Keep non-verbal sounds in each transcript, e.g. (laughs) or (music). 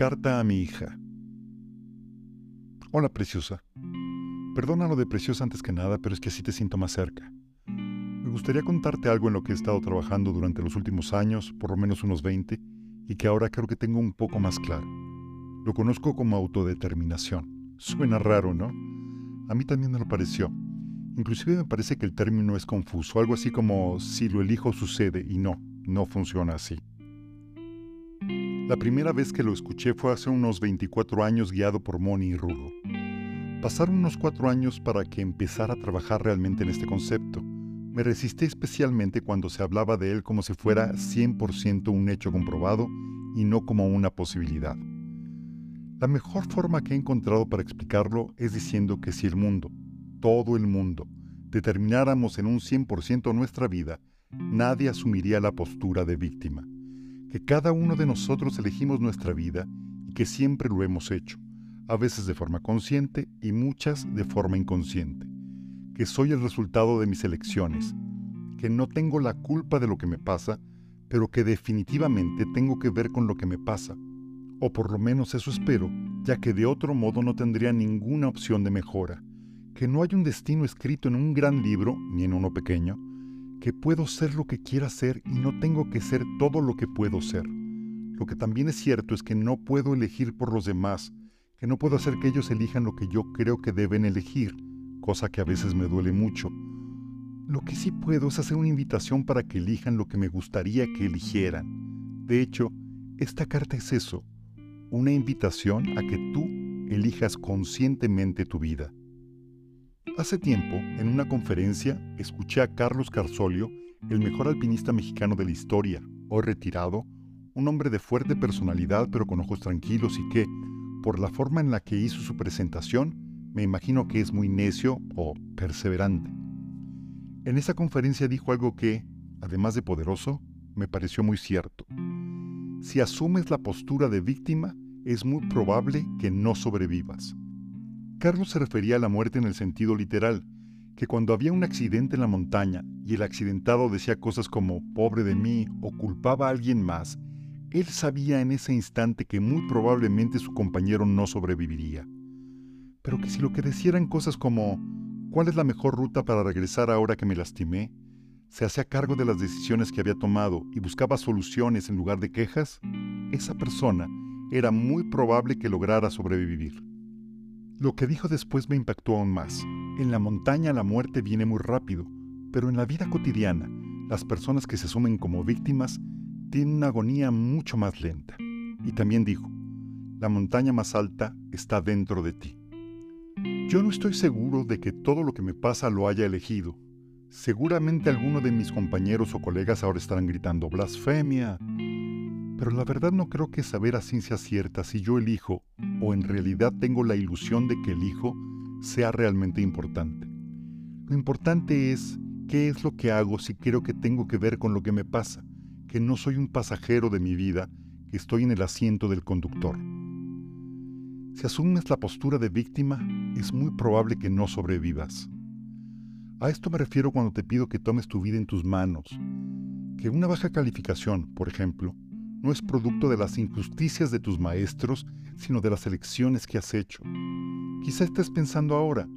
Carta a mi hija. Hola, preciosa. Perdona lo de preciosa antes que nada, pero es que así te siento más cerca. Me gustaría contarte algo en lo que he estado trabajando durante los últimos años, por lo menos unos 20, y que ahora creo que tengo un poco más claro. Lo conozco como autodeterminación. Suena raro, ¿no? A mí también me lo pareció. Inclusive me parece que el término es confuso, algo así como si lo elijo sucede, y no, no funciona así. La primera vez que lo escuché fue hace unos 24 años guiado por Moni y Rudo. Pasaron unos cuatro años para que empezara a trabajar realmente en este concepto. Me resistí especialmente cuando se hablaba de él como si fuera 100% un hecho comprobado y no como una posibilidad. La mejor forma que he encontrado para explicarlo es diciendo que si el mundo, todo el mundo, determináramos en un 100% nuestra vida, nadie asumiría la postura de víctima que cada uno de nosotros elegimos nuestra vida y que siempre lo hemos hecho, a veces de forma consciente y muchas de forma inconsciente, que soy el resultado de mis elecciones, que no tengo la culpa de lo que me pasa, pero que definitivamente tengo que ver con lo que me pasa, o por lo menos eso espero, ya que de otro modo no tendría ninguna opción de mejora, que no hay un destino escrito en un gran libro ni en uno pequeño, que puedo ser lo que quiera ser y no tengo que ser todo lo que puedo ser. Lo que también es cierto es que no puedo elegir por los demás, que no puedo hacer que ellos elijan lo que yo creo que deben elegir, cosa que a veces me duele mucho. Lo que sí puedo es hacer una invitación para que elijan lo que me gustaría que eligieran. De hecho, esta carta es eso, una invitación a que tú elijas conscientemente tu vida. Hace tiempo, en una conferencia, escuché a Carlos Carzolio, el mejor alpinista mexicano de la historia, hoy retirado, un hombre de fuerte personalidad pero con ojos tranquilos y que, por la forma en la que hizo su presentación, me imagino que es muy necio o perseverante. En esa conferencia dijo algo que, además de poderoso, me pareció muy cierto. Si asumes la postura de víctima, es muy probable que no sobrevivas. Carlos se refería a la muerte en el sentido literal, que cuando había un accidente en la montaña y el accidentado decía cosas como pobre de mí o culpaba a alguien más, él sabía en ese instante que muy probablemente su compañero no sobreviviría. Pero que si lo que decía eran cosas como ¿cuál es la mejor ruta para regresar ahora que me lastimé? se hacía cargo de las decisiones que había tomado y buscaba soluciones en lugar de quejas, esa persona era muy probable que lograra sobrevivir. Lo que dijo después me impactó aún más. En la montaña la muerte viene muy rápido, pero en la vida cotidiana, las personas que se asumen como víctimas tienen una agonía mucho más lenta. Y también dijo, la montaña más alta está dentro de ti. Yo no estoy seguro de que todo lo que me pasa lo haya elegido. Seguramente alguno de mis compañeros o colegas ahora estarán gritando blasfemia, pero la verdad no creo que saber a ciencia cierta si yo elijo o en realidad tengo la ilusión de que elijo sea realmente importante. Lo importante es qué es lo que hago si creo que tengo que ver con lo que me pasa, que no soy un pasajero de mi vida, que estoy en el asiento del conductor. Si asumes la postura de víctima, es muy probable que no sobrevivas. A esto me refiero cuando te pido que tomes tu vida en tus manos, que una baja calificación, por ejemplo, no es producto de las injusticias de tus maestros, sino de las elecciones que has hecho. Quizá estés pensando ahora,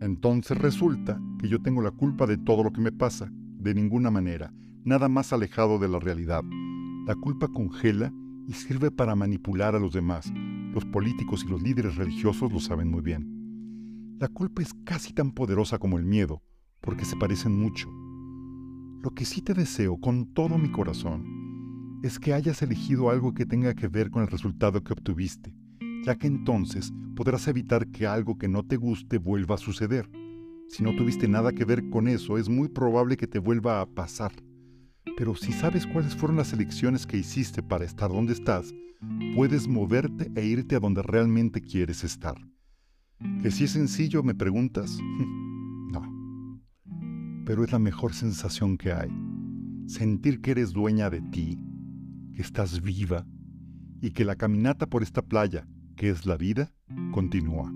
entonces resulta que yo tengo la culpa de todo lo que me pasa. De ninguna manera, nada más alejado de la realidad. La culpa congela y sirve para manipular a los demás. Los políticos y los líderes religiosos lo saben muy bien. La culpa es casi tan poderosa como el miedo, porque se parecen mucho. Lo que sí te deseo con todo mi corazón es que hayas elegido algo que tenga que ver con el resultado que obtuviste, ya que entonces podrás evitar que algo que no te guste vuelva a suceder. Si no tuviste nada que ver con eso, es muy probable que te vuelva a pasar. Pero si sabes cuáles fueron las elecciones que hiciste para estar donde estás, puedes moverte e irte a donde realmente quieres estar. ¿Que si es sencillo, me preguntas? (laughs) no. Pero es la mejor sensación que hay. Sentir que eres dueña de ti, que estás viva y que la caminata por esta playa, que es la vida, continúa.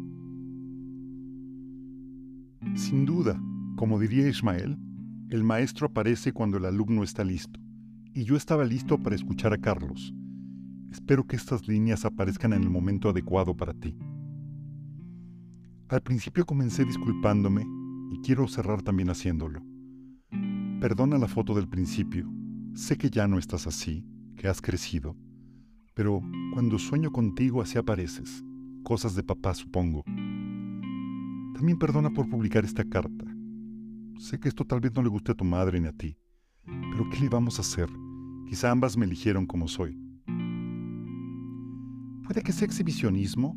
Sin duda, como diría Ismael, el maestro aparece cuando el alumno está listo, y yo estaba listo para escuchar a Carlos. Espero que estas líneas aparezcan en el momento adecuado para ti. Al principio comencé disculpándome y quiero cerrar también haciéndolo. Perdona la foto del principio. Sé que ya no estás así, que has crecido, pero cuando sueño contigo así apareces. Cosas de papá, supongo. También perdona por publicar esta carta. Sé que esto tal vez no le guste a tu madre ni a ti, pero ¿qué le vamos a hacer? Quizá ambas me eligieron como soy. Puede que sea exhibicionismo,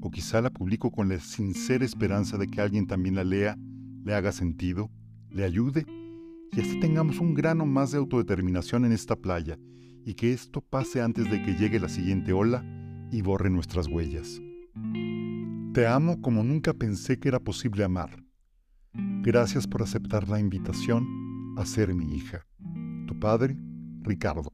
o quizá la publico con la sincera esperanza de que alguien también la lea, le haga sentido, le ayude, y así tengamos un grano más de autodeterminación en esta playa, y que esto pase antes de que llegue la siguiente ola y borre nuestras huellas. Te amo como nunca pensé que era posible amar. Gracias por aceptar la invitación a ser mi hija. Tu padre, Ricardo.